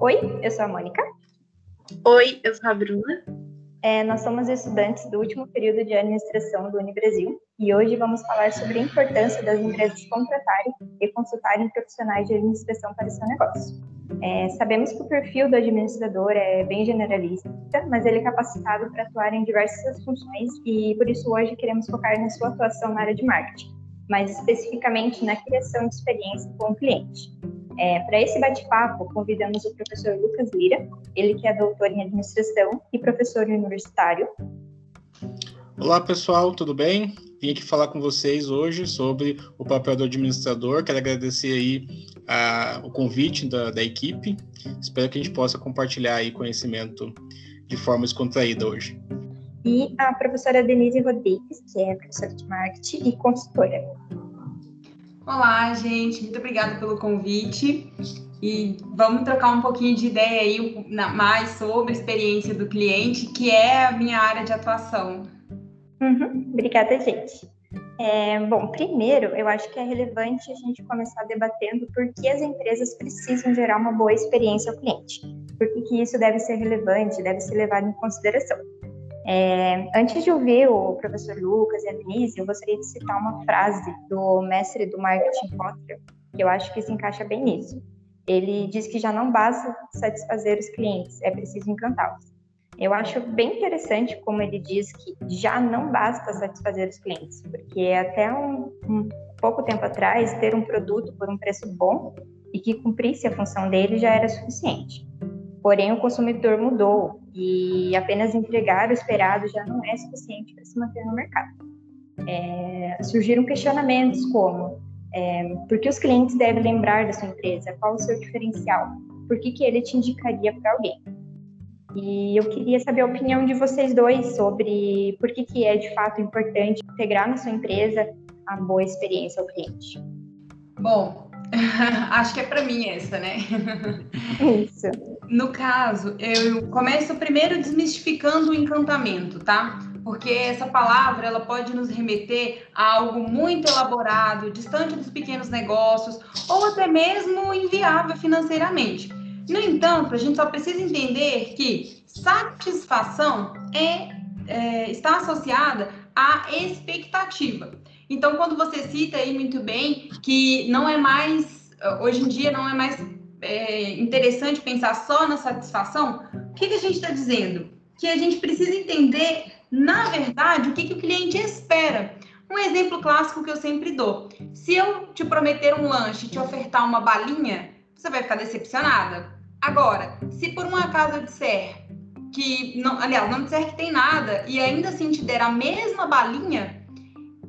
Oi, eu sou a Mônica. Oi, eu sou a Bruna. É, nós somos estudantes do último período de administração do Unibrasil e hoje vamos falar sobre a importância das empresas contratarem e consultarem profissionais de administração para seu negócio. É, sabemos que o perfil do administrador é bem generalista, mas ele é capacitado para atuar em diversas funções e por isso hoje queremos focar na sua atuação na área de marketing, mais especificamente na criação de experiência com o cliente. É, Para esse bate-papo, convidamos o professor Lucas Lira, ele que é doutor em administração e professor universitário. Olá, pessoal, tudo bem? Vim aqui falar com vocês hoje sobre o papel do administrador. Quero agradecer aí a, o convite da, da equipe. Espero que a gente possa compartilhar aí conhecimento de forma descontraída hoje. E a professora Denise Rodrigues, que é professora de marketing e consultora. Olá, gente, muito obrigada pelo convite. E vamos trocar um pouquinho de ideia aí mais sobre a experiência do cliente, que é a minha área de atuação. Uhum, obrigada, gente. É, bom, primeiro, eu acho que é relevante a gente começar debatendo por que as empresas precisam gerar uma boa experiência ao cliente. Por que, que isso deve ser relevante, deve ser levado em consideração. É, antes de ouvir o professor Lucas e a Denise, eu gostaria de citar uma frase do mestre do marketing Kotler, que eu acho que se encaixa bem nisso. Ele diz que já não basta satisfazer os clientes, é preciso encantá-los. Eu acho bem interessante como ele diz que já não basta satisfazer os clientes, porque até um, um pouco tempo atrás, ter um produto por um preço bom e que cumprisse a função dele já era suficiente. Porém, o consumidor mudou e apenas entregar o esperado já não é suficiente para se manter no mercado. É, surgiram questionamentos como é, por que os clientes devem lembrar da sua empresa? Qual o seu diferencial? Por que, que ele te indicaria para alguém? E eu queria saber a opinião de vocês dois sobre por que, que é de fato importante integrar na sua empresa a boa experiência ao cliente. Bom, Acho que é para mim essa, né? Isso. No caso, eu começo primeiro desmistificando o encantamento, tá? Porque essa palavra ela pode nos remeter a algo muito elaborado, distante dos pequenos negócios ou até mesmo inviável financeiramente. No entanto, a gente só precisa entender que satisfação é, é está associada à expectativa. Então, quando você cita aí muito bem que não é mais, hoje em dia, não é mais é, interessante pensar só na satisfação, o que, que a gente está dizendo? Que a gente precisa entender, na verdade, o que, que o cliente espera. Um exemplo clássico que eu sempre dou: se eu te prometer um lanche e te ofertar uma balinha, você vai ficar decepcionada. Agora, se por um acaso eu disser que, não, aliás, não disser que tem nada e ainda assim te der a mesma balinha,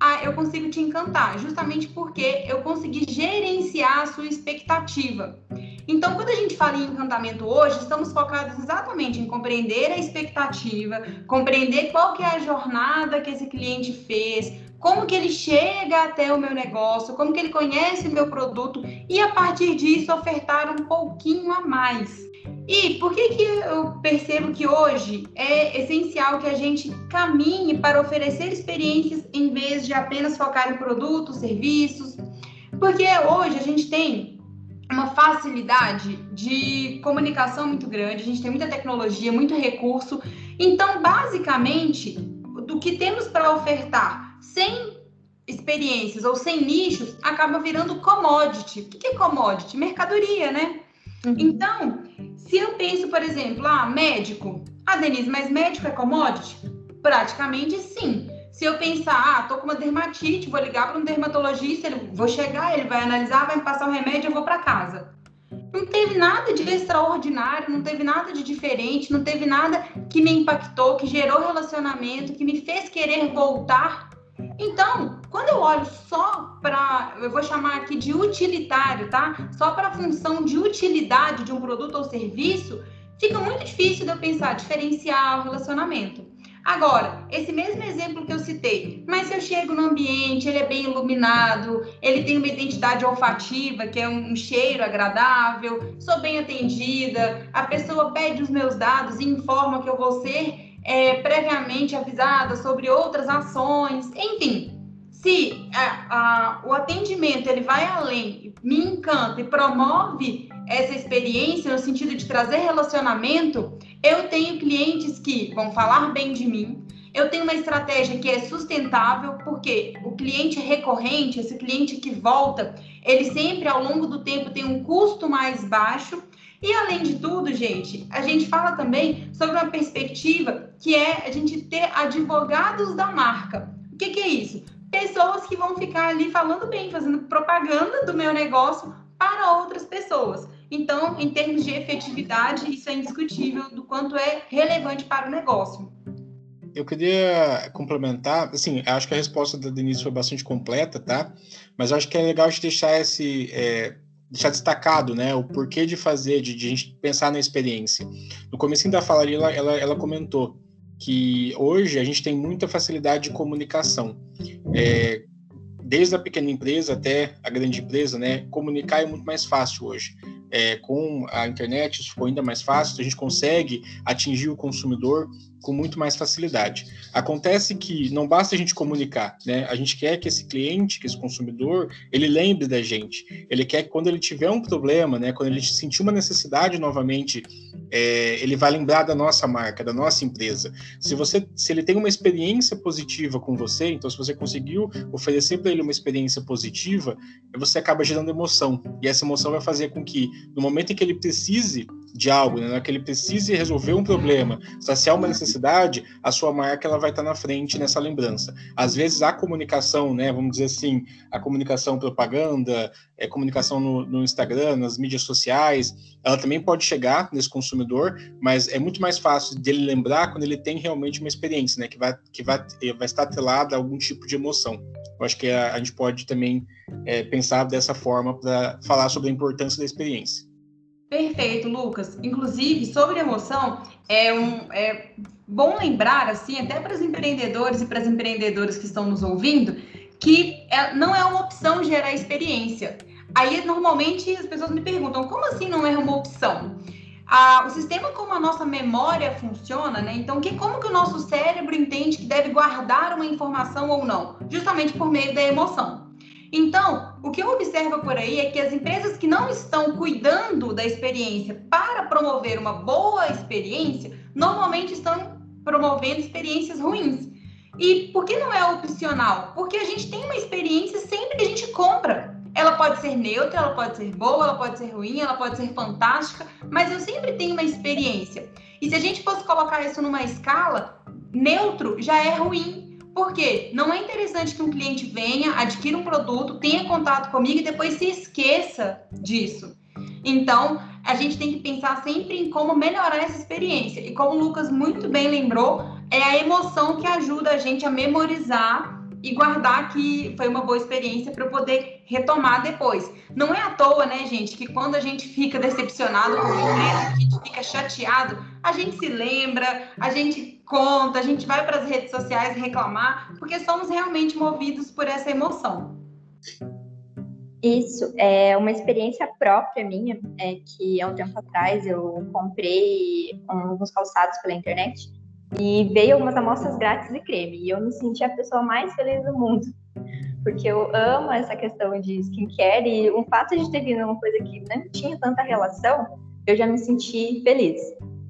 ah, eu consigo te encantar, justamente porque eu consegui gerenciar a sua expectativa. Então, quando a gente fala em encantamento hoje, estamos focados exatamente em compreender a expectativa, compreender qual que é a jornada que esse cliente fez, como que ele chega até o meu negócio, como que ele conhece o meu produto e a partir disso ofertar um pouquinho a mais. E por que, que eu percebo que hoje é essencial que a gente caminhe para oferecer experiências em vez de apenas focar em produtos, serviços? Porque hoje a gente tem uma facilidade de comunicação muito grande, a gente tem muita tecnologia, muito recurso. Então, basicamente, do que temos para ofertar sem experiências ou sem nichos, acaba virando commodity. O que é commodity? Mercadoria, né? Uhum. Então, se eu penso, por exemplo, ah, médico. Ah, Denise, mas médico é commodity? Praticamente sim. Se eu pensar, ah, tô com uma dermatite, vou ligar para um dermatologista, ele, vou chegar, ele vai analisar, vai me passar o remédio, eu vou para casa. Não teve nada de extraordinário, não teve nada de diferente, não teve nada que me impactou, que gerou relacionamento, que me fez querer voltar então, quando eu olho só para, eu vou chamar aqui de utilitário, tá? Só para a função de utilidade de um produto ou serviço, fica muito difícil de eu pensar diferenciar o relacionamento. Agora, esse mesmo exemplo que eu citei, mas se eu chego no ambiente, ele é bem iluminado, ele tem uma identidade olfativa, que é um cheiro agradável, sou bem atendida, a pessoa pede os meus dados e informa que eu vou ser é, previamente avisada sobre outras ações, enfim. Se a, a, o atendimento ele vai além, me encanta e promove essa experiência no sentido de trazer relacionamento, eu tenho clientes que vão falar bem de mim, eu tenho uma estratégia que é sustentável, porque o cliente recorrente, esse cliente que volta, ele sempre ao longo do tempo tem um custo mais baixo. E além de tudo, gente, a gente fala também sobre uma perspectiva que é a gente ter advogados da marca. O que, que é isso? Pessoas que vão ficar ali falando bem, fazendo propaganda do meu negócio para outras pessoas. Então, em termos de efetividade, isso é indiscutível do quanto é relevante para o negócio eu queria complementar, assim, acho que a resposta da Denise foi bastante completa, tá? Mas acho que é legal de deixar esse, é, deixar destacado, né, o porquê de fazer, de, de, a gente pensar na experiência. No começo da fala ali, ela, ela, ela, comentou que hoje a gente tem muita facilidade de comunicação. É, desde a pequena empresa até a grande empresa, né, comunicar é muito mais fácil hoje. É, com a internet isso ficou ainda mais fácil, a gente consegue atingir o consumidor com muito mais facilidade. Acontece que não basta a gente comunicar, né? A gente quer que esse cliente, que esse consumidor, ele lembre da gente. Ele quer que quando ele tiver um problema, né, quando ele sentir uma necessidade novamente, é, ele vai lembrar da nossa marca, da nossa empresa. Se você, se ele tem uma experiência positiva com você, então se você conseguiu oferecer para ele uma experiência positiva, você acaba gerando emoção. E essa emoção vai fazer com que no momento em que ele precise de algo, né, que ele precise resolver um problema, saciar uma necessidade, a sua marca ela vai estar na frente nessa lembrança. Às vezes a comunicação, né, vamos dizer assim, a comunicação propaganda, é, comunicação no, no Instagram, nas mídias sociais, ela também pode chegar nesse consumidor, mas é muito mais fácil dele lembrar quando ele tem realmente uma experiência, né, que vai, que vai, vai estar atrelada a algum tipo de emoção. Eu acho que a, a gente pode também é, pensar dessa forma para falar sobre a importância da experiência. Perfeito, Lucas. Inclusive, sobre emoção, é, um, é bom lembrar, assim, até para os empreendedores e para as empreendedoras que estão nos ouvindo, que é, não é uma opção gerar experiência. Aí, normalmente, as pessoas me perguntam, como assim não é uma opção? Ah, o sistema como a nossa memória funciona, né? Então, que, como que o nosso cérebro entende que deve guardar uma informação ou não? Justamente por meio da emoção. Então, o que eu observo por aí é que as empresas que não estão cuidando da experiência para promover uma boa experiência, normalmente estão promovendo experiências ruins. E por que não é opcional? Porque a gente tem uma experiência sempre que a gente compra. Ela pode ser neutra, ela pode ser boa, ela pode ser ruim, ela pode ser fantástica, mas eu sempre tenho uma experiência. E se a gente fosse colocar isso numa escala, neutro já é ruim, porque não é interessante que um cliente venha, adquira um produto, tenha contato comigo e depois se esqueça disso. Então, a gente tem que pensar sempre em como melhorar essa experiência. E como o Lucas muito bem lembrou, é a emoção que ajuda a gente a memorizar e guardar que foi uma boa experiência para poder retomar depois. Não é à toa, né, gente, que quando a gente fica decepcionado com uma empresa, a gente fica chateado, a gente se lembra, a gente conta, a gente vai para as redes sociais reclamar, porque somos realmente movidos por essa emoção. Isso, é uma experiência própria minha, é que há um tempo atrás eu comprei alguns calçados pela internet e veio algumas amostras grátis de creme. E eu me senti a pessoa mais feliz do mundo. Porque eu amo essa questão de skincare e o fato de ter vindo uma coisa que não tinha tanta relação, eu já me senti feliz.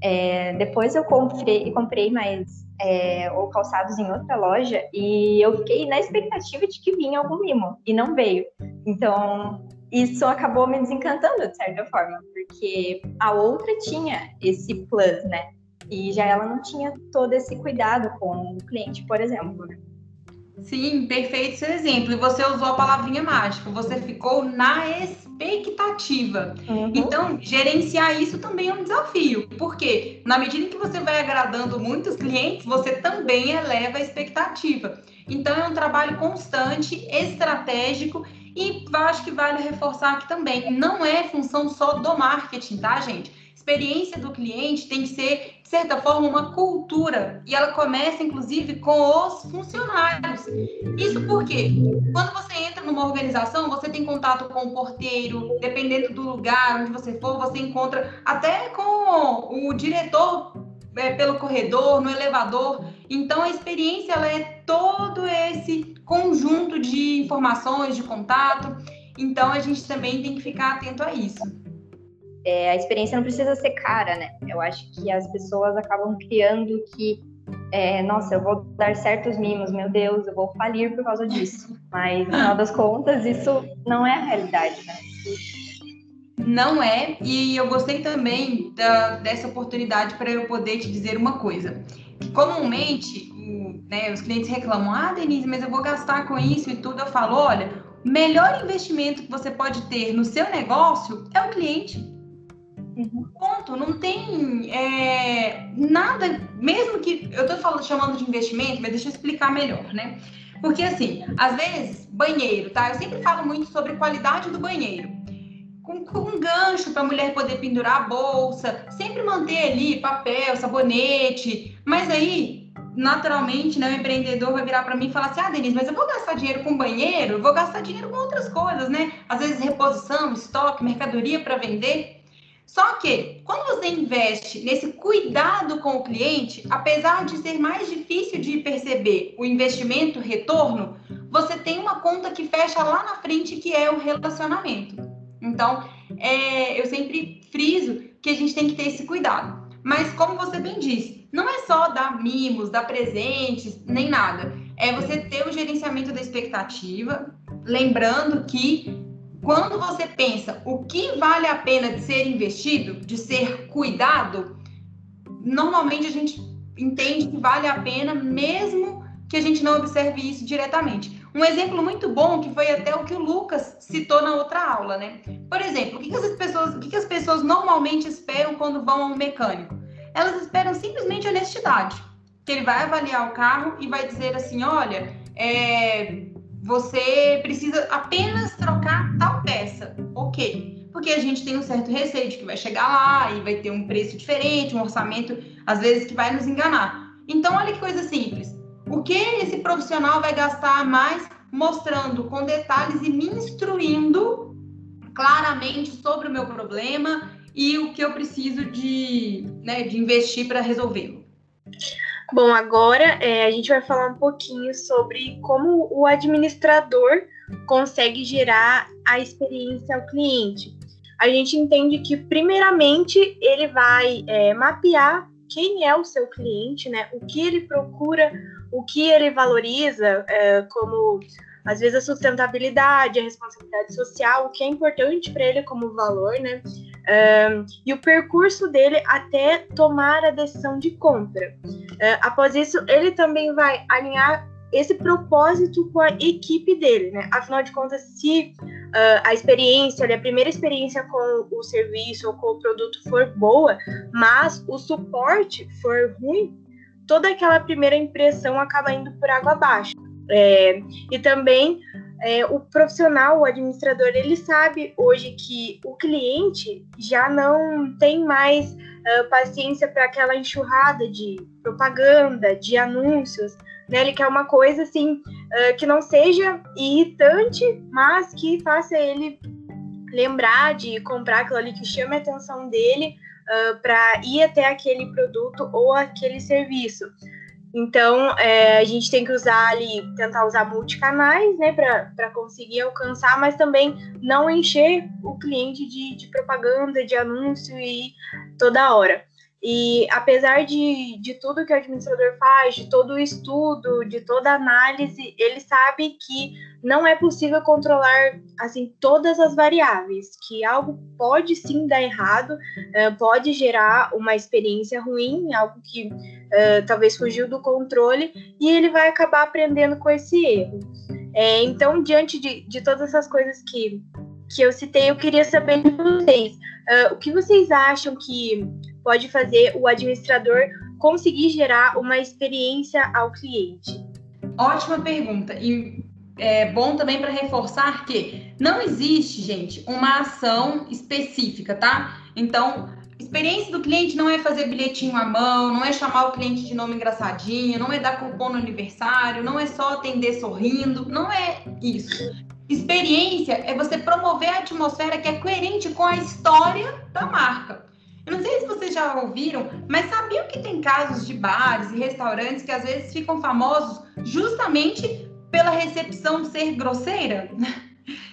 É, depois eu comprei, comprei mais é, calçados em outra loja e eu fiquei na expectativa de que vinha algum mimo e não veio. Então isso acabou me desencantando de certa forma, porque a outra tinha esse plus, né? E já ela não tinha todo esse cuidado com o cliente, por exemplo. Né? Sim, perfeito seu exemplo. E você usou a palavrinha mágica, você ficou na expectativa. Uhum. Então, gerenciar isso também é um desafio, porque na medida em que você vai agradando muitos clientes, você também eleva a expectativa. Então, é um trabalho constante, estratégico e acho que vale reforçar aqui também, não é função só do marketing, tá, gente? experiência do cliente tem que ser, certa forma, uma cultura. E ela começa, inclusive, com os funcionários. Isso porque, quando você entra numa organização, você tem contato com o porteiro, dependendo do lugar onde você for, você encontra até com o diretor é, pelo corredor, no elevador. Então, a experiência ela é todo esse conjunto de informações, de contato. Então, a gente também tem que ficar atento a isso. É, a experiência não precisa ser cara, né? Eu acho que as pessoas acabam criando que, é, nossa, eu vou dar certos mimos, meu Deus, eu vou falir por causa disso. Mas, no final das contas, isso não é a realidade, né? Não é, e eu gostei também da, dessa oportunidade para eu poder te dizer uma coisa. Comumente, né, os clientes reclamam: ah, Denise, mas eu vou gastar com isso e tudo. Eu falo: olha, o melhor investimento que você pode ter no seu negócio é o cliente. Uhum. Ponto. Não tem é, nada, mesmo que eu estou falando, chamando de investimento, mas deixa eu explicar melhor, né? Porque assim, às vezes, banheiro, tá? Eu sempre falo muito sobre qualidade do banheiro com, com um gancho para a mulher poder pendurar a bolsa, sempre manter ali papel, sabonete. Mas aí, naturalmente, né, o empreendedor vai virar para mim e falar assim: ah, Denise, mas eu vou gastar dinheiro com banheiro, vou gastar dinheiro com outras coisas, né? Às vezes reposição, estoque, mercadoria para vender. Só que, quando você investe nesse cuidado com o cliente, apesar de ser mais difícil de perceber o investimento retorno, você tem uma conta que fecha lá na frente, que é o relacionamento. Então, é, eu sempre friso que a gente tem que ter esse cuidado. Mas, como você bem disse, não é só dar mimos, dar presentes, nem nada. É você ter o gerenciamento da expectativa, lembrando que quando você pensa o que vale a pena de ser investido, de ser cuidado, normalmente a gente entende que vale a pena mesmo que a gente não observe isso diretamente. Um exemplo muito bom que foi até o que o Lucas citou na outra aula, né? Por exemplo, o que, as pessoas, o que, que as pessoas normalmente esperam quando vão a um mecânico? Elas esperam simplesmente honestidade. Que ele vai avaliar o carro e vai dizer assim: olha, é, você precisa apenas trocar tal peça. Ok. Porque a gente tem um certo receio de que vai chegar lá e vai ter um preço diferente, um orçamento, às vezes, que vai nos enganar. Então, olha que coisa simples o que esse profissional vai gastar mais mostrando com detalhes e me instruindo claramente sobre o meu problema e o que eu preciso de, né, de investir para resolvê-lo. Bom, agora é, a gente vai falar um pouquinho sobre como o administrador consegue gerar a experiência ao cliente. A gente entende que, primeiramente, ele vai é, mapear quem é o seu cliente, né? O que ele procura, o que ele valoriza, é, como às vezes a sustentabilidade, a responsabilidade social, o que é importante para ele como valor, né? Um, e o percurso dele até tomar a decisão de compra. Uh, após isso, ele também vai alinhar esse propósito com a equipe dele, né? Afinal de contas, se uh, a experiência, a primeira experiência com o serviço ou com o produto for boa, mas o suporte for ruim, toda aquela primeira impressão acaba indo por água abaixo. É, e também é, o profissional, o administrador, ele sabe hoje que o cliente já não tem mais uh, paciência para aquela enxurrada de propaganda, de anúncios, né? Ele quer uma coisa assim uh, que não seja irritante, mas que faça ele lembrar de comprar aquilo ali que chame a atenção dele uh, para ir até aquele produto ou aquele serviço. Então, é, a gente tem que usar ali, tentar usar multicanais, né, para conseguir alcançar, mas também não encher o cliente de, de propaganda, de anúncio e toda hora. E apesar de, de tudo que o administrador faz, de todo o estudo, de toda a análise, ele sabe que não é possível controlar assim todas as variáveis, que algo pode sim dar errado, uh, pode gerar uma experiência ruim, algo que uh, talvez fugiu do controle, e ele vai acabar aprendendo com esse erro. É, então, diante de, de todas essas coisas que, que eu citei, eu queria saber de vocês, uh, o que vocês acham que pode fazer o administrador conseguir gerar uma experiência ao cliente? Ótima pergunta. E é bom também para reforçar que não existe, gente, uma ação específica, tá? Então, experiência do cliente não é fazer bilhetinho à mão, não é chamar o cliente de nome engraçadinho, não é dar cupom no aniversário, não é só atender sorrindo, não é isso. Experiência é você promover atmosfera que é coerente com a história da marca. Eu não sei se vocês já ouviram, mas sabiam que tem casos de bares e restaurantes que às vezes ficam famosos justamente pela recepção ser grosseira?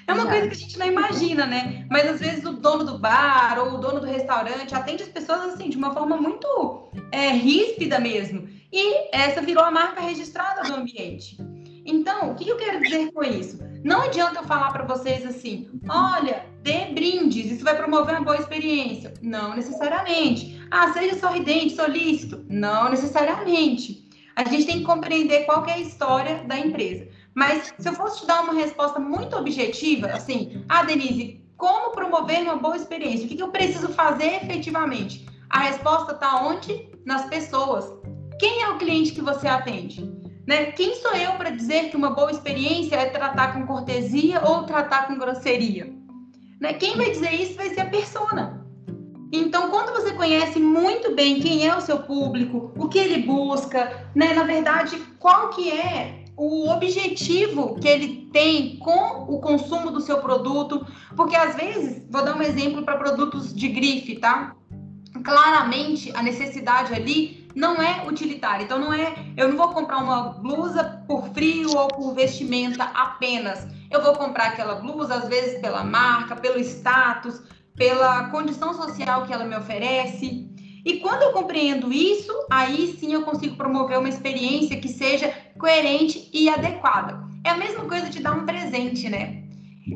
É uma coisa que a gente não imagina, né? Mas às vezes o dono do bar ou o dono do restaurante atende as pessoas assim de uma forma muito é, ríspida mesmo. E essa virou a marca registrada do ambiente. Então, o que eu quero dizer com isso? Não adianta eu falar para vocês assim, olha, dê brindes, isso vai promover uma boa experiência. Não necessariamente. Ah, seja sorridente, solícito. Não necessariamente. A gente tem que compreender qual que é a história da empresa. Mas se eu fosse te dar uma resposta muito objetiva, assim, ah, Denise, como promover uma boa experiência? O que, que eu preciso fazer efetivamente? A resposta está onde? Nas pessoas. Quem é o cliente que você atende? Né? Quem sou eu para dizer que uma boa experiência é tratar com cortesia ou tratar com grosseria? Né? Quem vai dizer isso vai ser a persona. Então, quando você conhece muito bem quem é o seu público, o que ele busca, né? na verdade, qual que é o objetivo que ele tem com o consumo do seu produto, porque às vezes, vou dar um exemplo para produtos de grife, tá? Claramente a necessidade ali não é utilitária. Então não é, eu não vou comprar uma blusa por frio ou por vestimenta apenas. Eu vou comprar aquela blusa às vezes pela marca, pelo status, pela condição social que ela me oferece. E quando eu compreendo isso, aí sim eu consigo promover uma experiência que seja coerente e adequada. É a mesma coisa de dar um presente, né?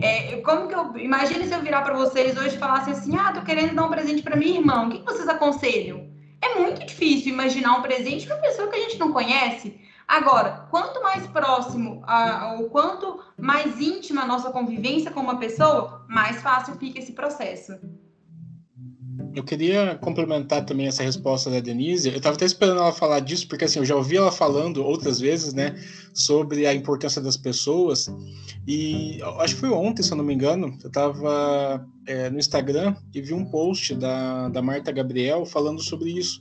É, como que eu. Imagine se eu virar para vocês hoje e falasse assim: ah, tô querendo dar um presente para minha irmã, o que vocês aconselham? É muito difícil imaginar um presente para uma pessoa que a gente não conhece. Agora, quanto mais próximo, ou quanto mais íntima a nossa convivência com uma pessoa, mais fácil fica esse processo. Eu queria complementar também essa resposta da Denise. Eu estava até esperando ela falar disso, porque assim, eu já ouvi ela falando outras vezes, né, sobre a importância das pessoas. E acho que foi ontem, se eu não me engano, eu estava é, no Instagram e vi um post da, da Marta Gabriel falando sobre isso.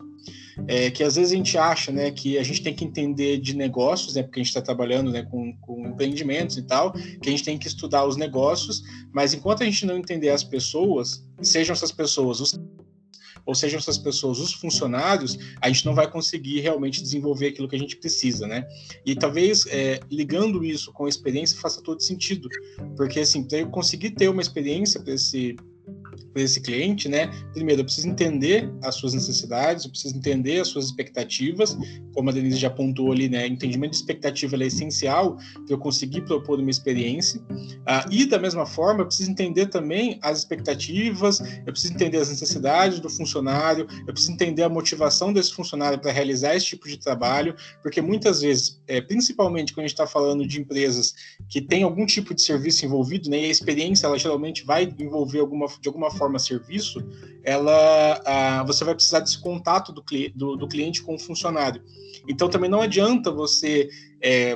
É, que às vezes a gente acha né, que a gente tem que entender de negócios, né, porque a gente está trabalhando né, com, com empreendimentos e tal, que a gente tem que estudar os negócios, mas enquanto a gente não entender as pessoas, sejam essas pessoas os ou sejam essas pessoas os funcionários, a gente não vai conseguir realmente desenvolver aquilo que a gente precisa, né? E talvez é, ligando isso com a experiência faça todo sentido, porque assim, eu conseguir ter uma experiência para esse para esse cliente, né? Primeiro, eu preciso entender as suas necessidades, eu preciso entender as suas expectativas, como a Denise já apontou ali, né? Entendimento de expectativa é essencial para eu conseguir propor uma experiência. Ah, e da mesma forma, eu preciso entender também as expectativas, eu preciso entender as necessidades do funcionário, eu preciso entender a motivação desse funcionário para realizar esse tipo de trabalho, porque muitas vezes, é, principalmente quando a gente está falando de empresas que têm algum tipo de serviço envolvido, né? E a experiência ela geralmente vai envolver alguma de alguma forma forma serviço, ela, ah, você vai precisar desse contato do, do, do, cliente com o funcionário. Então também não adianta você é,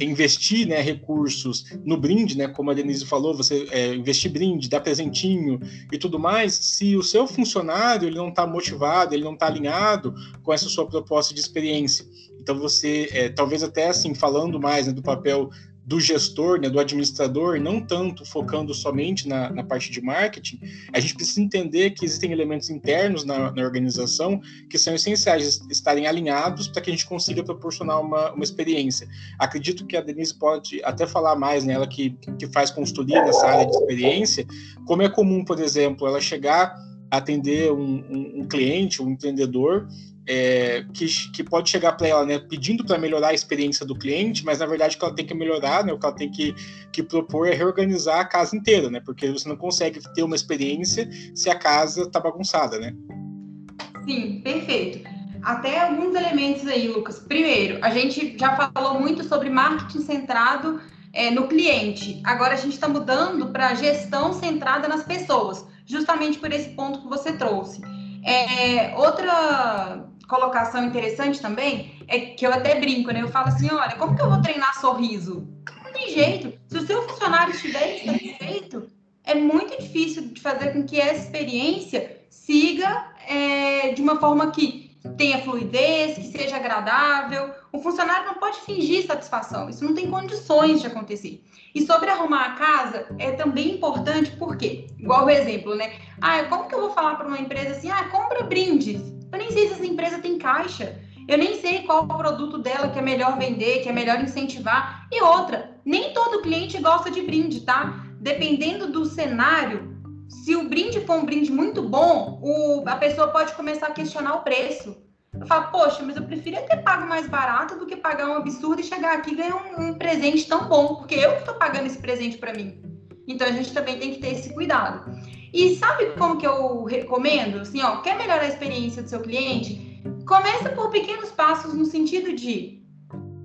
investir né, recursos no brinde, né, como a Denise falou, você é, investir brinde, dar presentinho e tudo mais, se o seu funcionário ele não está motivado, ele não está alinhado com essa sua proposta de experiência. Então você, é, talvez até assim, falando mais né, do papel do gestor, né, do administrador, não tanto focando somente na, na, parte de marketing, a gente precisa entender que existem elementos internos na, na organização que são essenciais estarem alinhados para que a gente consiga proporcionar uma, uma experiência. Acredito que a Denise pode até falar mais, né, ela que, que faz consultoria nessa área de experiência, como é comum, por exemplo, ela chegar atender um, um, um cliente, um empreendedor, é, que, que pode chegar para ela, né, pedindo para melhorar a experiência do cliente, mas na verdade o que ela tem que melhorar, né, o que ela tem que, que propor é reorganizar a casa inteira, né, porque você não consegue ter uma experiência se a casa está bagunçada, né? Sim, perfeito. Até alguns elementos aí, Lucas. Primeiro, a gente já falou muito sobre marketing centrado é, no cliente. Agora a gente está mudando para gestão centrada nas pessoas, justamente por esse ponto que você trouxe. É, outra colocação interessante também é que eu até brinco, né? Eu falo assim, olha, como que eu vou treinar sorriso? Não tem jeito. Se o seu funcionário estiver insatisfeito, é muito difícil de fazer com que essa experiência siga é, de uma forma que tenha fluidez, que seja agradável. O funcionário não pode fingir satisfação, isso não tem condições de acontecer. E sobre arrumar a casa, é também importante, porque, igual o exemplo, né? Ah, como que eu vou falar para uma empresa assim, ah, compra brindes? Eu nem sei se essa empresa tem caixa. Eu nem sei qual o produto dela que é melhor vender, que é melhor incentivar. E outra, nem todo cliente gosta de brinde, tá? dependendo do cenário, se o brinde for um brinde muito bom, o, a pessoa pode começar a questionar o preço. Eu falo, poxa, mas eu preferia ter pago mais barato do que pagar um absurdo e chegar aqui e ganhar um, um presente tão bom, porque eu que estou pagando esse presente para mim. Então a gente também tem que ter esse cuidado. E sabe como que eu recomendo? Assim, ó, quer melhorar a experiência do seu cliente? Começa por pequenos passos no sentido de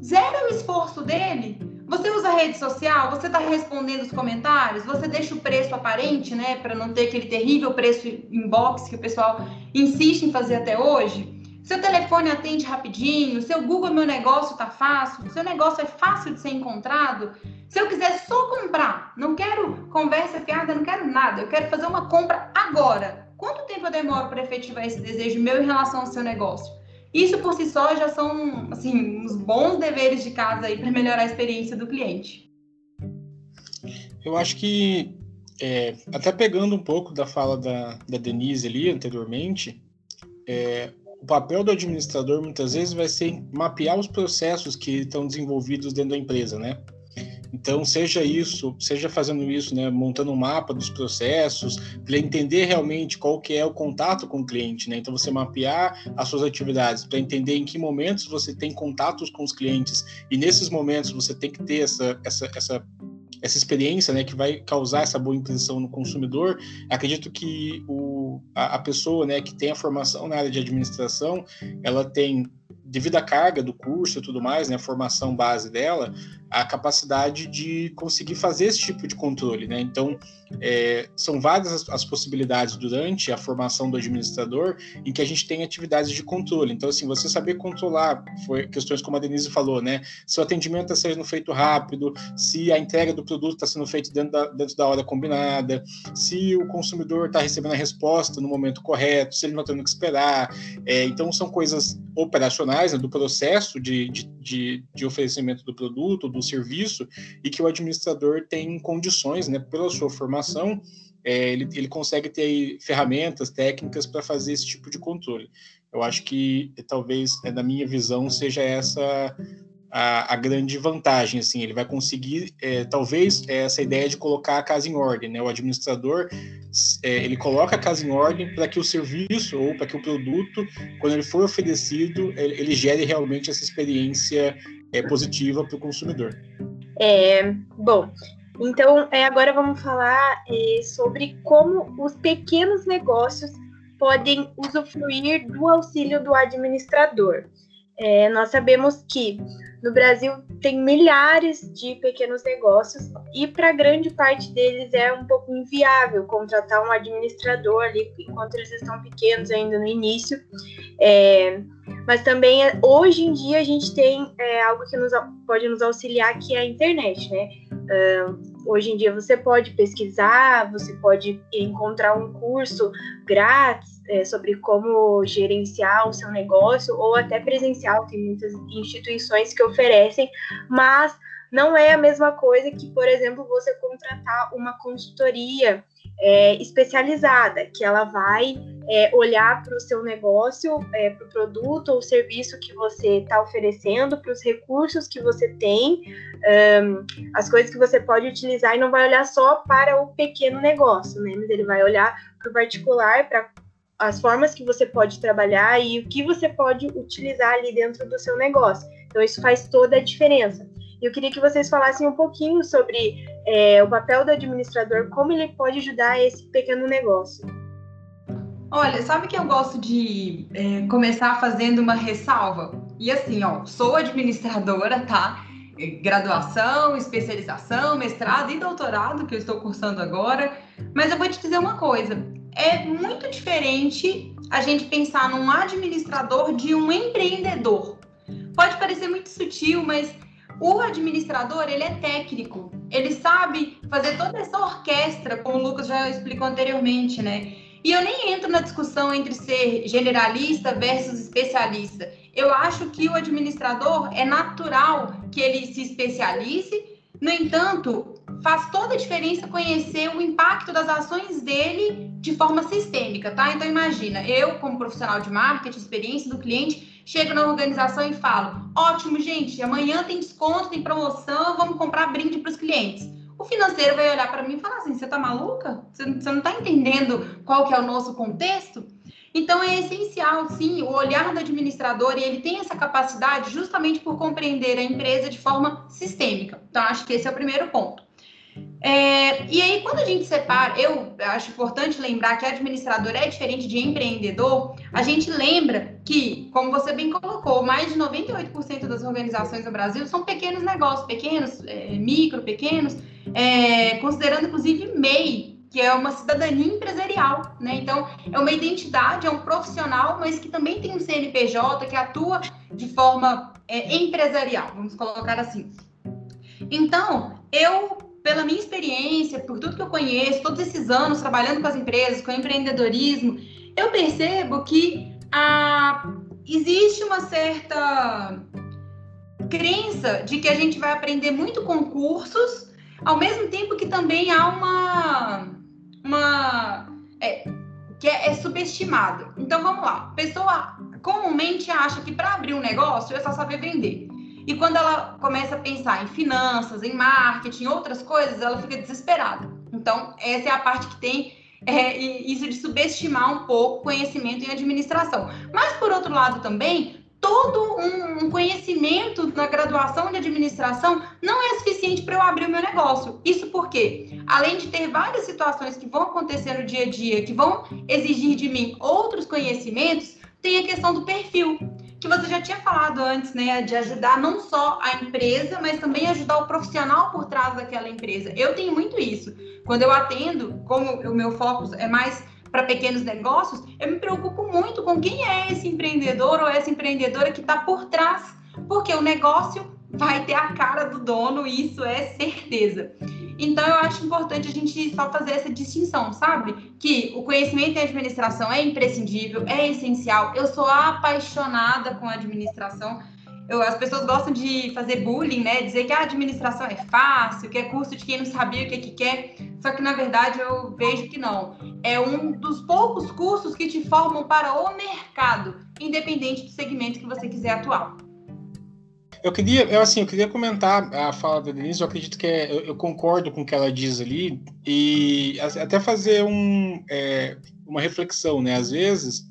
zera o esforço dele. Você usa rede social, você está respondendo os comentários, você deixa o preço aparente, né, para não ter aquele terrível preço inbox que o pessoal insiste em fazer até hoje. Seu telefone atende rapidinho, seu Google Meu Negócio tá fácil, seu negócio é fácil de ser encontrado. Se eu quiser só comprar, não quero conversa fiada, não quero nada, eu quero fazer uma compra agora. Quanto tempo eu demoro para efetivar esse desejo meu em relação ao seu negócio? Isso por si só já são assim uns bons deveres de casa aí para melhorar a experiência do cliente. Eu acho que é, até pegando um pouco da fala da, da Denise ali anteriormente, é, o papel do administrador muitas vezes vai ser mapear os processos que estão desenvolvidos dentro da empresa, né? Então, seja isso, seja fazendo isso, né, montando um mapa dos processos, para entender realmente qual que é o contato com o cliente, né? Então, você mapear as suas atividades, para entender em que momentos você tem contatos com os clientes, e nesses momentos você tem que ter essa, essa, essa essa experiência, né, que vai causar essa boa impressão no consumidor, acredito que o, a, a pessoa, né, que tem a formação na área de administração, ela tem devido à carga do curso e tudo mais, né, a formação base dela, a capacidade de conseguir fazer esse tipo de controle, né? Então, é, são várias as, as, possibilidades durante a formação do administrador em que a gente tem atividades de controle. Então, assim, você saber controlar, foi questões como a Denise falou, né? Se o atendimento está sendo feito rápido, se a entrega do produto está sendo feita dentro da, dentro da hora combinada, se o consumidor está recebendo a resposta no momento correto, se ele não está tendo que esperar. É, então, são coisas operacionais né, do processo de, de, de, de oferecimento do produto, do serviço, e que o administrador tem condições, né, pela sua formação, é, ele, ele consegue ter aí, ferramentas, técnicas para fazer esse tipo de controle. Eu acho que talvez, é, na minha visão, seja essa a, a, grande vantagem, assim, ele vai conseguir, é, talvez, é, essa ideia de colocar a casa em ordem, né? O administrador, é, ele coloca a casa em ordem para que o serviço ou para que o produto, quando ele for oferecido, ele, ele gere realmente essa experiência é, positiva para o consumidor. É, bom, então é, agora vamos falar é, sobre como os pequenos negócios podem usufruir do auxílio do administrador. É, nós sabemos que no Brasil tem milhares de pequenos negócios e para grande parte deles é um pouco inviável contratar um administrador ali enquanto eles estão pequenos ainda no início. É, mas também hoje em dia a gente tem é, algo que nos, pode nos auxiliar que é a internet, né? Uh, hoje em dia você pode pesquisar, você pode encontrar um curso grátis é, sobre como gerenciar o seu negócio ou até presencial, tem muitas instituições que oferecem, mas não é a mesma coisa que, por exemplo, você contratar uma consultoria é, especializada, que ela vai é, olhar para o seu negócio, é, para o produto ou serviço que você está oferecendo, para os recursos que você tem, um, as coisas que você pode utilizar e não vai olhar só para o pequeno negócio, né? Mas ele vai olhar para o particular, para as formas que você pode trabalhar e o que você pode utilizar ali dentro do seu negócio. Então, isso faz toda a diferença. Eu queria que vocês falassem um pouquinho sobre é, o papel do administrador, como ele pode ajudar esse pequeno negócio. Olha, sabe que eu gosto de é, começar fazendo uma ressalva? E assim, ó, sou administradora, tá? Graduação, especialização, mestrado e doutorado que eu estou cursando agora. Mas eu vou te dizer uma coisa: é muito diferente a gente pensar num administrador de um empreendedor. Pode parecer muito sutil, mas o administrador, ele é técnico. Ele sabe fazer toda essa orquestra, como o Lucas já explicou anteriormente, né? E eu nem entro na discussão entre ser generalista versus especialista. Eu acho que o administrador é natural que ele se especialize. No entanto, faz toda a diferença conhecer o impacto das ações dele de forma sistêmica, tá? Então imagina, eu como profissional de marketing, experiência do cliente, chego na organização e falo: "Ótimo, gente, amanhã tem desconto, tem promoção, vamos comprar brinde para os clientes". O financeiro vai olhar para mim e falar assim: você está maluca? Você não está entendendo qual que é o nosso contexto? Então é essencial, sim, o olhar do administrador e ele tem essa capacidade justamente por compreender a empresa de forma sistêmica. Então acho que esse é o primeiro ponto. É, e aí, quando a gente separa, eu acho importante lembrar que administrador é diferente de empreendedor. A gente lembra que, como você bem colocou, mais de 98% das organizações no Brasil são pequenos negócios, pequenos, é, micro, pequenos, é, considerando inclusive MEI, que é uma cidadania empresarial, né? Então, é uma identidade, é um profissional, mas que também tem um CNPJ que atua de forma é, empresarial, vamos colocar assim. Então, eu, pela minha experiência, por tudo que eu conheço, todos esses anos trabalhando com as empresas, com empreendedorismo, eu percebo que ah, existe uma certa crença de que a gente vai aprender muito com cursos, ao mesmo tempo que também há uma uma. É, que é, é subestimado. Então vamos lá. A pessoa comumente acha que para abrir um negócio é só saber vender. E quando ela começa a pensar em finanças, em marketing, outras coisas, ela fica desesperada. Então, essa é a parte que tem é, isso de subestimar um pouco o conhecimento em administração. Mas, por outro lado, também, todo um, conhecimento na graduação de administração não é suficiente para eu abrir o meu negócio. Isso porque, além de ter várias situações que vão acontecer no dia a dia, que vão exigir de mim outros conhecimentos, tem a questão do perfil, que você já tinha falado antes, né, de ajudar não só a empresa, mas também ajudar o profissional por trás daquela empresa. Eu tenho muito isso. Quando eu atendo, como o meu foco é mais para pequenos negócios, eu me preocupo muito com quem é esse empreendedor ou essa empreendedora que está por trás, porque o negócio vai ter a cara do dono, isso é certeza. Então, eu acho importante a gente só fazer essa distinção, sabe? Que o conhecimento em administração é imprescindível, é essencial. Eu sou apaixonada com a administração eu, as pessoas gostam de fazer bullying, né? Dizer que a administração é fácil, que é curso de quem não sabia o que, que quer. Só que, na verdade, eu vejo que não. É um dos poucos cursos que te formam para o mercado, independente do segmento que você quiser atuar. Eu queria, eu, assim, eu queria comentar a fala da Denise, eu acredito que é, eu, eu, concordo com o que ela diz ali, e até fazer um, é, uma reflexão, né? Às vezes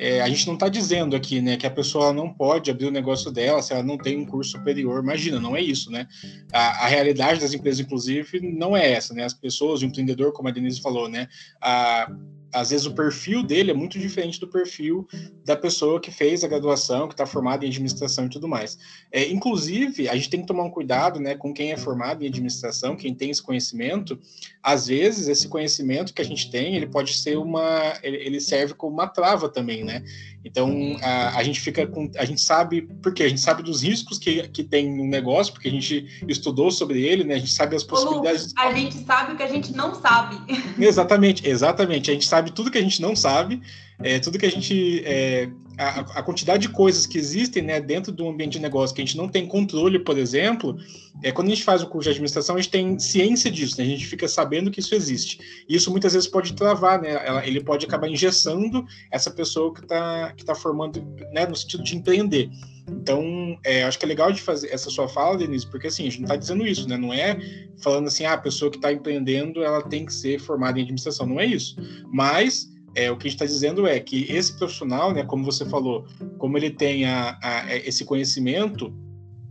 é, a gente não está dizendo aqui, né, que a pessoa não pode abrir o negócio dela se ela não tem um curso superior. Imagina, não é isso, né? A, a realidade das empresas, inclusive, não é essa, né? As pessoas, o empreendedor, como a Denise falou, né? A, às vezes o perfil dele é muito diferente do perfil da pessoa que fez a graduação, que está formada em administração e tudo mais. É, inclusive, a gente tem que tomar um cuidado né, com quem é formado em administração, quem tem esse conhecimento. Às vezes, esse conhecimento que a gente tem, ele pode ser uma. ele serve como uma trava também, né? Então a, a, gente fica com. A gente sabe. Porque a gente sabe dos riscos que, que tem no negócio, porque a gente estudou sobre ele, né? A gente sabe as possibilidades. A gente sabe o que a gente não sabe. Exatamente, exatamente. A gente sabe tudo que a gente não sabe é, tudo que a gente. É, a, a, quantidade de coisas que existem né, dentro do ambiente de negócio que a gente não tem controle, por exemplo, é, quando a gente faz o curso de administração, a gente tem ciência disso, né, a gente fica sabendo que isso existe. E isso muitas vezes pode travar, né, ela, ele pode acabar engessando essa pessoa que está que tá formando né, no sentido de empreender. Então, é, acho que é legal de fazer essa sua fala, Denise, porque assim, a gente não está dizendo isso, né? Não é falando assim, ah, a pessoa que está empreendendo, ela tem que ser formada em administração, não é isso. Mas é, o que a gente está dizendo é que esse profissional, né, como você falou, como ele tem a, a, esse conhecimento,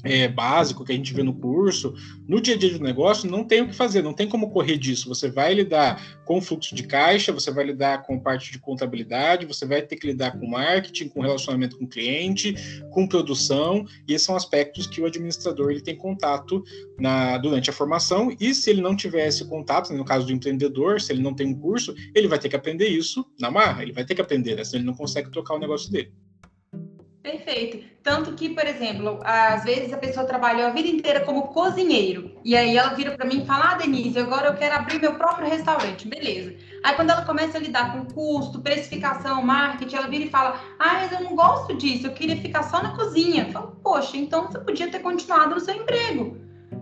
é, básico que a gente vê no curso, no dia a dia do negócio, não tem o que fazer, não tem como correr disso. Você vai lidar com fluxo de caixa, você vai lidar com parte de contabilidade, você vai ter que lidar com marketing, com relacionamento com cliente, com produção, e esses são aspectos que o administrador ele tem contato na, durante a formação, e se ele não tiver esse contato, no caso do empreendedor, se ele não tem um curso, ele vai ter que aprender isso na marra, ele vai ter que aprender, né? senão ele não consegue tocar o negócio dele. Perfeito. Tanto que, por exemplo, às vezes a pessoa trabalhou a vida inteira como cozinheiro. E aí ela vira para mim e fala: Ah, Denise, agora eu quero abrir meu próprio restaurante. Beleza. Aí quando ela começa a lidar com custo, precificação, marketing, ela vira e fala: Ah, mas eu não gosto disso, eu queria ficar só na cozinha. Eu falo, Poxa, então você podia ter continuado no seu emprego.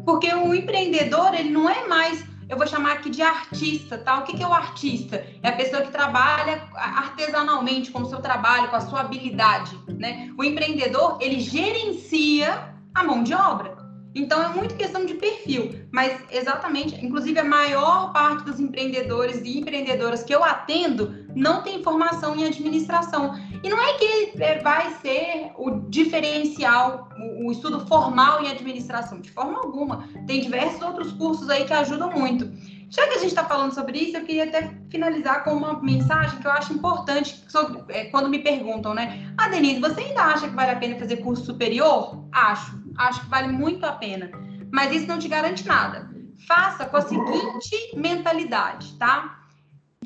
Porque o empreendedor, ele não é mais eu vou chamar aqui de artista, tá? O que, que é o artista? É a pessoa que trabalha artesanalmente com o seu trabalho, com a sua habilidade, né? O empreendedor, ele gerencia a mão de obra. Então é muito questão de perfil, mas exatamente, inclusive a maior parte dos empreendedores e empreendedoras que eu atendo não tem formação em administração. E não é que é, vai ser o diferencial, o, estudo formal em administração, de forma alguma. Tem diversos outros cursos aí que ajudam muito. Já que a gente está falando sobre isso, eu queria até finalizar com uma mensagem que eu acho importante sobre, é, quando me perguntam, né? Ah, Denise, você ainda acha que vale a pena fazer curso superior? Acho, acho que vale muito a pena. Mas isso não te garante nada. Faça com a seguinte mentalidade, tá?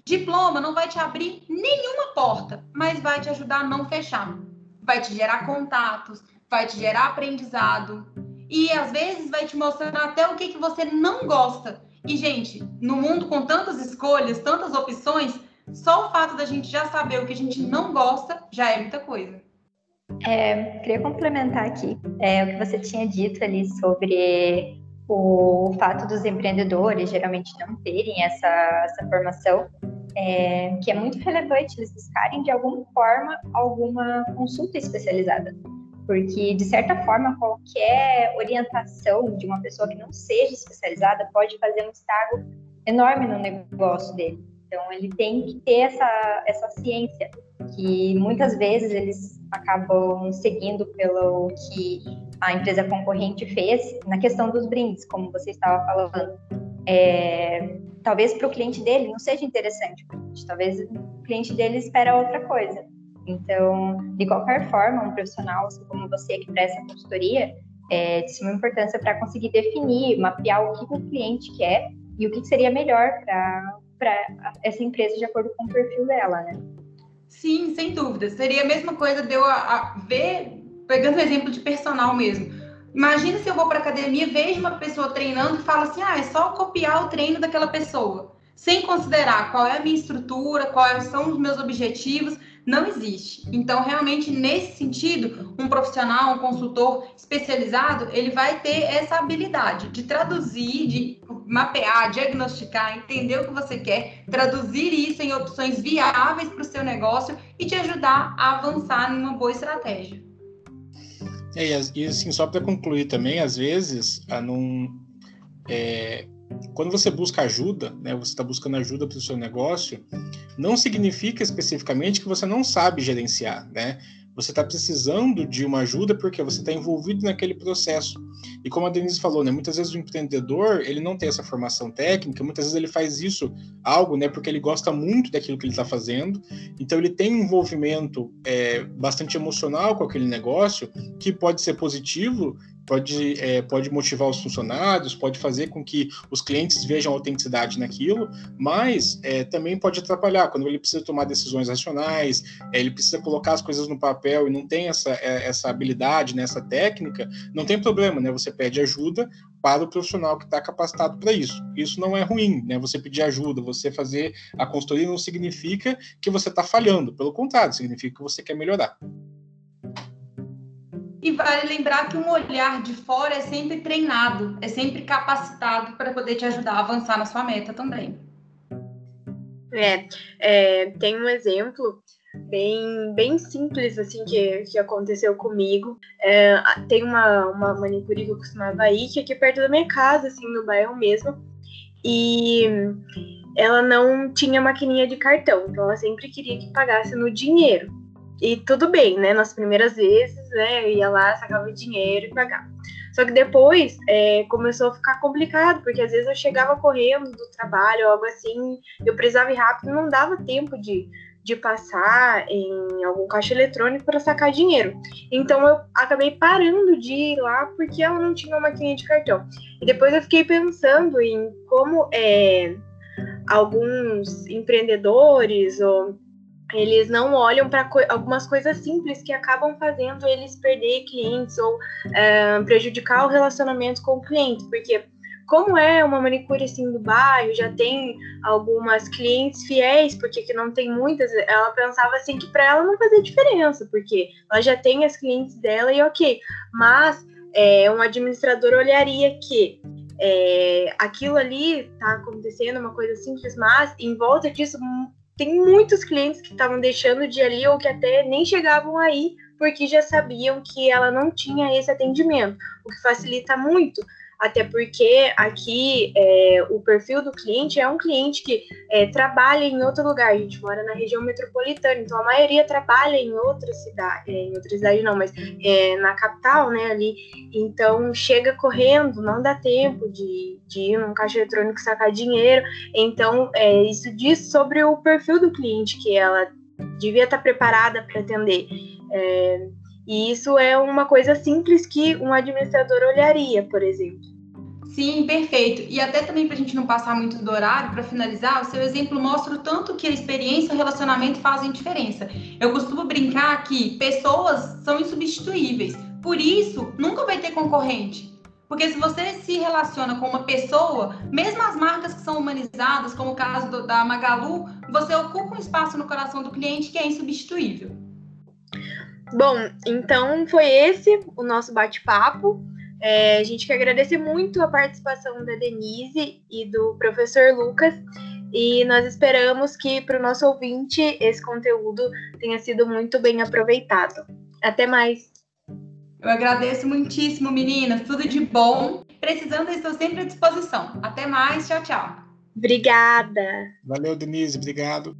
Diploma não vai te abrir nenhuma porta, mas vai te ajudar a não fechar. Vai te gerar contatos, vai te gerar aprendizado e às vezes vai te mostrar até o que, que você não gosta. E, gente, no mundo com tantas escolhas, tantas opções, só o fato da gente já saber o que a gente não gosta já é muita coisa. É, queria complementar aqui é, o que você tinha dito ali sobre o fato dos empreendedores geralmente não terem essa, essa formação, é, que é muito relevante eles buscarem de alguma forma alguma consulta especializada porque de certa forma qualquer orientação de uma pessoa que não seja especializada pode fazer um estrago enorme no negócio dele. Então ele tem que ter essa essa ciência que muitas vezes eles acabam seguindo pelo que a empresa concorrente fez na questão dos brindes, como você estava falando. É, talvez para o cliente dele não seja interessante, talvez o cliente dele espera outra coisa. Então, de qualquer forma, um profissional assim como você que presta consultoria é de suma importância para conseguir definir, mapear o que o cliente quer e o que seria melhor para essa empresa de acordo com o perfil dela, né? Sim, sem dúvida. Seria a mesma coisa de eu a, a ver, pegando o exemplo de personal mesmo. Imagina se eu vou para academia, vejo uma pessoa treinando e falo assim: ah, é só copiar o treino daquela pessoa, sem considerar qual é a minha estrutura, quais são os meus objetivos não existe. Então, realmente, nesse sentido, um profissional, um consultor especializado, ele vai ter essa habilidade de traduzir, de mapear, diagnosticar, entender o que você quer, traduzir isso em opções viáveis para o seu negócio e te ajudar a avançar numa boa estratégia. É, e assim, só para concluir também, às vezes, a não, é, quando você busca ajuda, né, você está buscando ajuda para o seu negócio, não significa especificamente que você não sabe gerenciar, né? Você está precisando de uma ajuda porque você está envolvido naquele processo. E como a Denise falou, né, muitas vezes o empreendedor ele não tem essa formação técnica, muitas vezes ele faz isso algo, né, porque ele gosta muito daquilo que ele está fazendo. Então ele tem um envolvimento é, bastante emocional com aquele negócio que pode ser positivo pode, é, pode motivar os funcionários, pode fazer com que os clientes vejam autenticidade naquilo, mas é, também pode atrapalhar quando ele precisa tomar decisões racionais, é, ele precisa colocar as coisas no papel e não tem essa, é, essa habilidade, né, técnica, não tem problema, né? Você pede ajuda para o profissional que está capacitado para isso. Isso não é ruim, né? Você pedir ajuda, você fazer a consultoria não significa que você está falhando, pelo contrário, significa que você quer melhorar. E vale lembrar que um olhar de fora é sempre treinado, é sempre capacitado para poder te ajudar a avançar na sua meta também. É, é tem um exemplo bem, bem simples assim que, que aconteceu comigo. É, tem uma, uma manicure que eu costumava ir, que é aqui perto da minha casa, assim, no bairro mesmo. E ela não tinha maquininha de cartão, então ela sempre queria que pagasse no dinheiro. E tudo bem, né? Nas primeiras vezes, né? Eu ia lá, sacava dinheiro e pagava. Só que depois é, começou a ficar complicado, porque às vezes eu chegava correndo do trabalho, algo assim, eu precisava ir rápido, não dava tempo de, de passar em algum caixa eletrônico para sacar dinheiro. Então eu acabei parando de ir lá porque ela não tinha uma maquininha de cartão. E depois eu fiquei pensando em como é, alguns empreendedores ou eles não olham para co algumas coisas simples que acabam fazendo eles perder clientes ou é, prejudicar o relacionamento com o cliente, porque como é uma manicure assim do bairro, já tem algumas clientes fiéis, porque que não tem muitas, ela pensava assim que para ela não fazia diferença, porque ela já tem as clientes dela e ok, mas é, um administrador olharia que é, aquilo ali está acontecendo, uma coisa simples, mas em volta disso tem muitos clientes que estavam deixando de ir ali ou que até nem chegavam aí porque já sabiam que ela não tinha esse atendimento, o que facilita muito até porque aqui é, o perfil do cliente é um cliente que é, trabalha em outro lugar, a gente mora na região metropolitana, então a maioria trabalha em outra cidade, é, em outra cidade não, mas é, na capital, né, ali, então chega correndo, não dá tempo de, de ir num caixa eletrônico sacar dinheiro, então é, isso diz sobre o perfil do cliente que ela devia estar preparada para atender. É, e isso é uma coisa simples que um administrador olharia, por exemplo. Sim, perfeito. E até também para a gente não passar muito do horário, para finalizar, o seu exemplo mostra o tanto que a experiência e o relacionamento fazem diferença. Eu costumo brincar que pessoas são insubstituíveis, por isso nunca vai ter concorrente. Porque se você se relaciona com uma pessoa, mesmo as marcas que são humanizadas, como o caso do, da Magalu, você ocupa um espaço no coração do cliente que é insubstituível. Bom, então foi esse o nosso bate-papo. É, a gente quer agradecer muito a participação da Denise e do professor Lucas. E nós esperamos que para o nosso ouvinte esse conteúdo tenha sido muito bem aproveitado. Até mais. Eu agradeço muitíssimo, meninas. Tudo de bom. Precisando, estou sempre à disposição. Até mais. Tchau, tchau. Obrigada. Valeu, Denise. Obrigado.